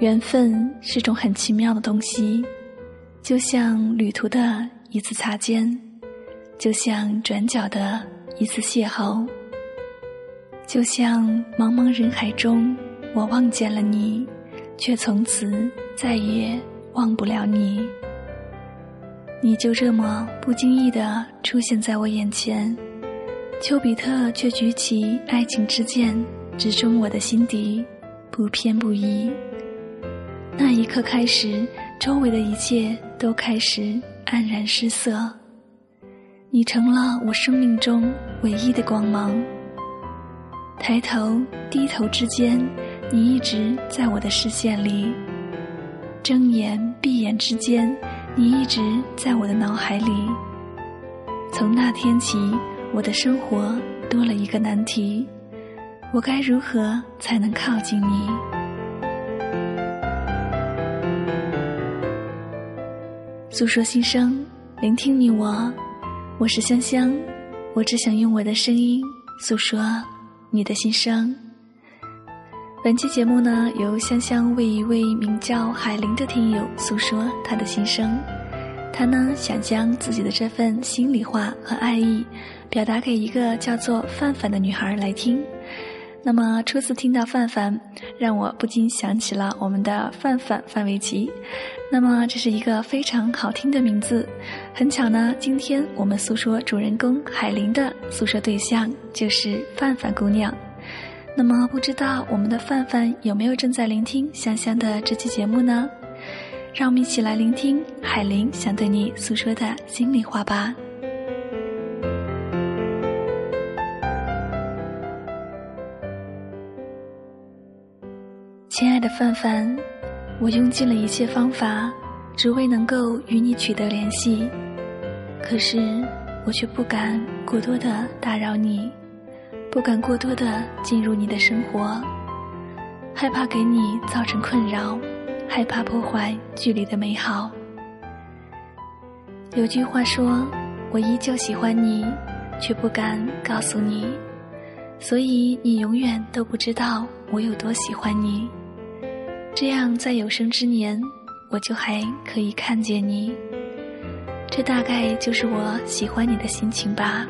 缘分是种很奇妙的东西，就像旅途的一次擦肩，就像转角的一次邂逅，就像茫茫人海中，我望见了你，却从此再也忘不了你。你就这么不经意地出现在我眼前，丘比特却举起爱情之剑，直中我的心底，不偏不倚。那一刻开始，周围的一切都开始黯然失色。你成了我生命中唯一的光芒。抬头低头之间，你一直在我的视线里；睁眼闭眼之间，你一直在我的脑海里。从那天起，我的生活多了一个难题：我该如何才能靠近你？诉说心声，聆听你我，我是香香，我只想用我的声音诉说你的心声。本期节目呢，由香香为一位名叫海玲的听友诉说他的心声，他呢想将自己的这份心里话和爱意表达给一个叫做范范的女孩来听。那么初次听到范范，让我不禁想起了我们的范范范玮琪。那么这是一个非常好听的名字。很巧呢，今天我们诉说主人公海玲的诉说对象就是范范姑娘。那么不知道我们的范范有没有正在聆听香香的这期节目呢？让我们一起来聆听海玲想对你诉说的心里话吧。亲爱的范范，我用尽了一切方法，只为能够与你取得联系。可是我却不敢过多的打扰你，不敢过多的进入你的生活，害怕给你造成困扰，害怕破坏距离的美好。有句话说，我依旧喜欢你，却不敢告诉你，所以你永远都不知道我有多喜欢你。这样，在有生之年，我就还可以看见你。这大概就是我喜欢你的心情吧。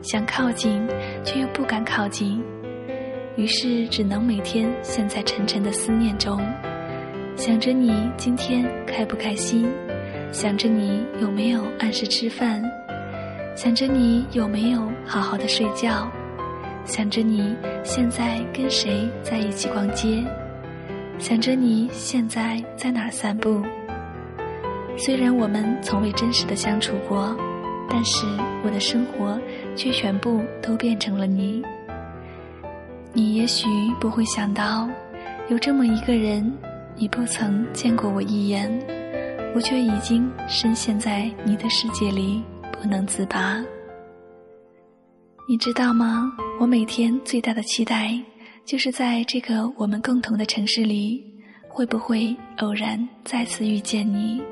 想靠近，却又不敢靠近，于是只能每天陷在沉沉的思念中，想着你今天开不开心，想着你有没有按时吃饭，想着你有没有好好的睡觉，想着你现在跟谁在一起逛街。想着你现在在哪散步。虽然我们从未真实的相处过，但是我的生活却全部都变成了你。你也许不会想到，有这么一个人，你不曾见过我一眼，我却已经深陷在你的世界里不能自拔。你知道吗？我每天最大的期待。就是在这个我们共同的城市里，会不会偶然再次遇见你？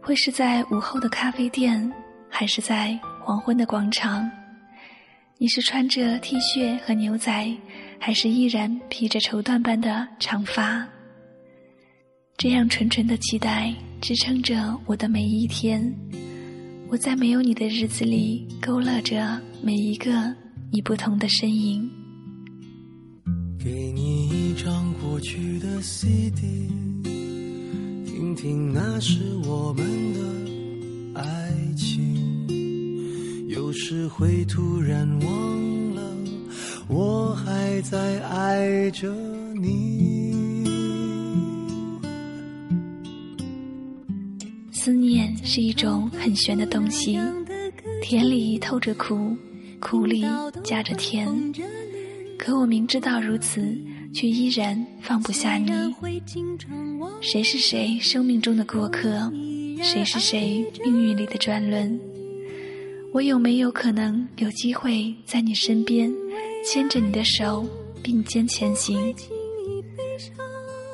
会是在午后的咖啡店，还是在黄昏的广场？你是穿着 T 恤和牛仔，还是依然披着绸缎般的长发？这样纯纯的期待支撑着我的每一天。我在没有你的日子里，勾勒着每一个你不同的身影。给你一张过去的 CD，听听那是我们的爱情。有时会突然忘了，我还在爱着你。思念是一种很玄的东西，甜里透着苦，苦里夹着甜。可我明知道如此，却依然放不下你。谁是谁生命中的过客？谁是谁命运里的转轮？我有没有可能有机会在你身边，牵着你的手并肩前行？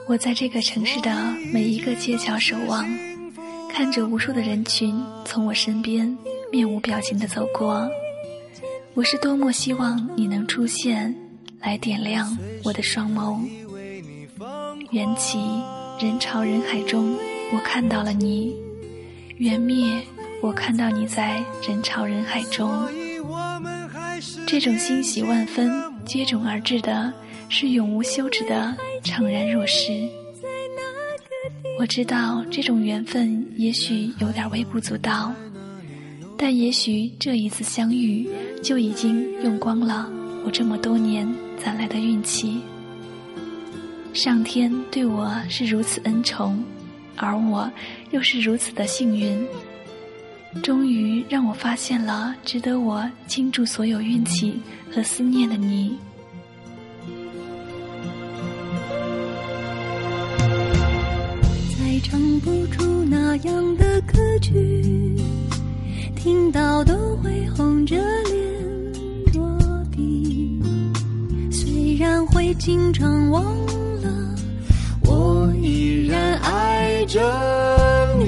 我在这个城市的每一个街角守望，看着无数的人群从我身边面无表情的走过。我是多么希望你能出现。来点亮我的双眸。缘起，人潮人海中，我看到了你；缘灭，我看到你在人潮人海中。这种欣喜万分接踵而至的，是永无休止的怅然若失。我知道这种缘分也许有点微不足道，但也许这一次相遇就已经用光了我这么多年攒来的运气。上天对我是如此恩宠，而我又是如此的幸运，终于让我发现了值得我倾注所有运气和思念的你。再唱不出那样的歌曲，听到都会红着经常忘了，我。依然爱着你。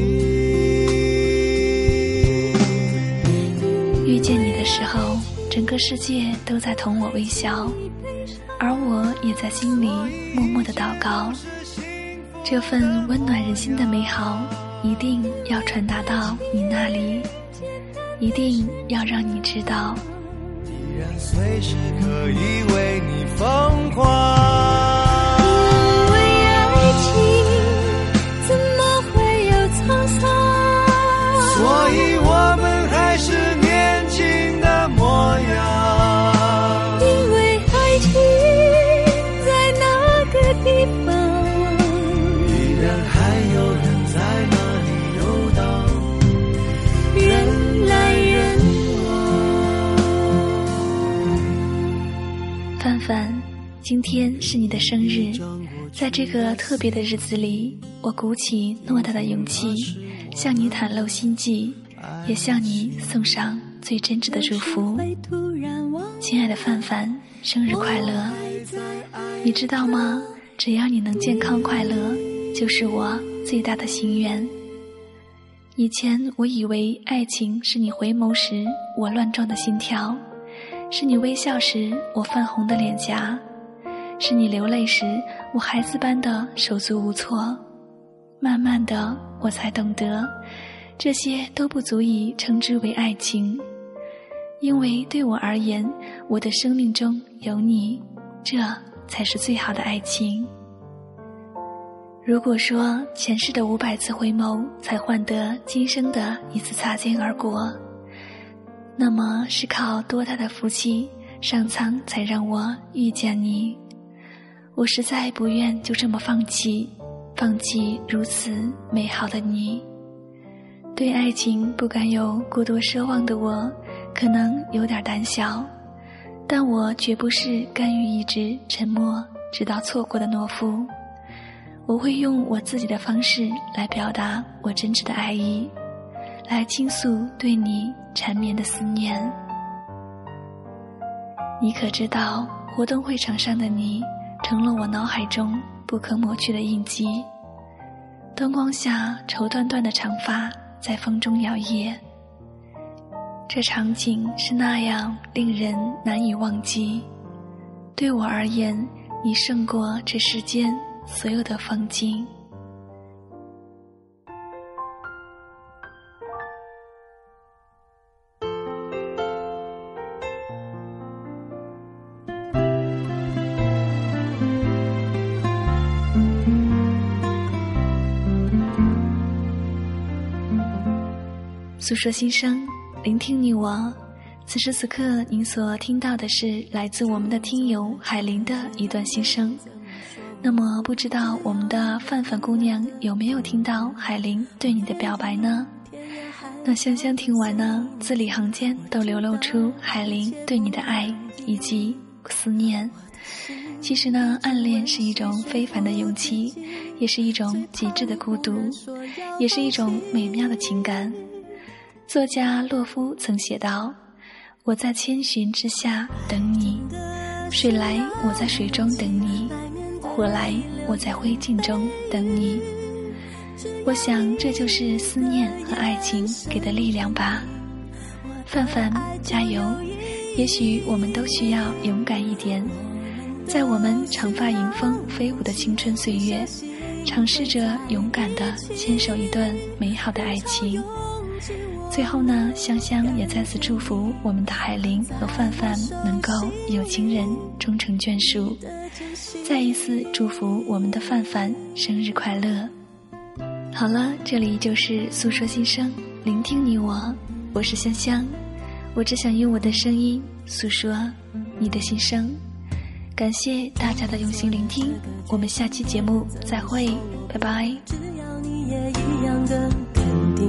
遇见你的时候，整个世界都在同我微笑，而我也在心里默默的祷告。这份温暖人心的美好，一定要传达到你那里，一定要让你知道。愿随时可以为你疯狂。天是你的生日，在这个特别的日子里，我鼓起偌大的勇气，向你袒露心迹，也向你送上最真挚的祝福。亲爱的范范，生日快乐！你知道吗？只要你能健康快乐，就是我最大的心愿。以前我以为爱情是你回眸时我乱撞的心跳，是你微笑时我泛红的脸颊。是你流泪时，我孩子般的手足无措。慢慢的，我才懂得，这些都不足以称之为爱情，因为对我而言，我的生命中有你，这才是最好的爱情。如果说前世的五百次回眸才换得今生的一次擦肩而过，那么是靠多大的福气，上苍才让我遇见你。我实在不愿就这么放弃，放弃如此美好的你。对爱情不敢有过多奢望的我，可能有点胆小，但我绝不是甘于一直沉默直到错过的懦夫。我会用我自己的方式来表达我真挚的爱意，来倾诉对你缠绵的思念。你可知道，活动会场上的你？成了我脑海中不可抹去的印记。灯光下，绸缎缎的长发在风中摇曳。这场景是那样令人难以忘记。对我而言，你胜过这世间所有的风景。诉说心声，聆听你我。此时此刻，您所听到的是来自我们的听友海玲的一段心声。那么，不知道我们的范范姑娘有没有听到海玲对你的表白呢？那香香听完呢，字里行间都流露出海玲对你的爱以及思念。其实呢，暗恋是一种非凡的勇气，也是一种极致的孤独，也是一种美妙的情感。作家洛夫曾写道：“我在千寻之下等你，水来我在水中等你，火来我在灰烬中等你。”我想这就是思念和爱情给的力量吧。范范，加油！也许我们都需要勇敢一点，在我们长发迎风飞舞的青春岁月，尝试着勇敢的牵手一段美好的爱情。最后呢，香香也再次祝福我们的海玲和范范能够有情人终成眷属，再一次祝福我们的范范生日快乐。好了，这里就是诉说心声，聆听你我，我是香香，我只想用我的声音诉说你的心声。感谢大家的用心聆听，我们下期节目再会，拜拜。只要你也一样的肯定，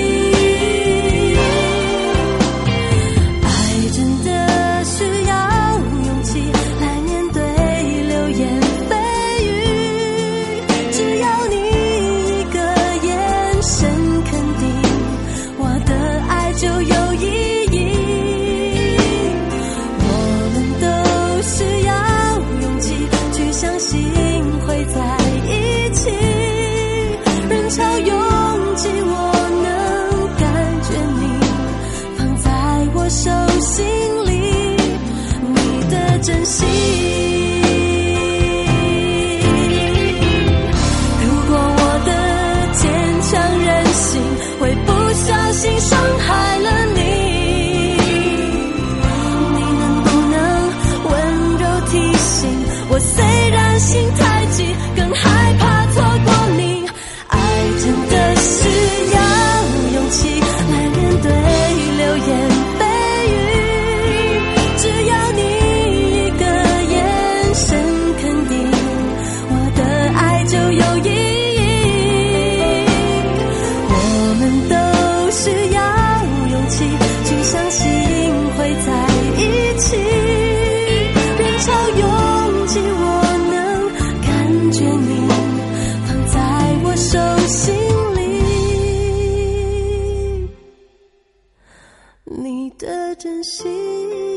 你的真心。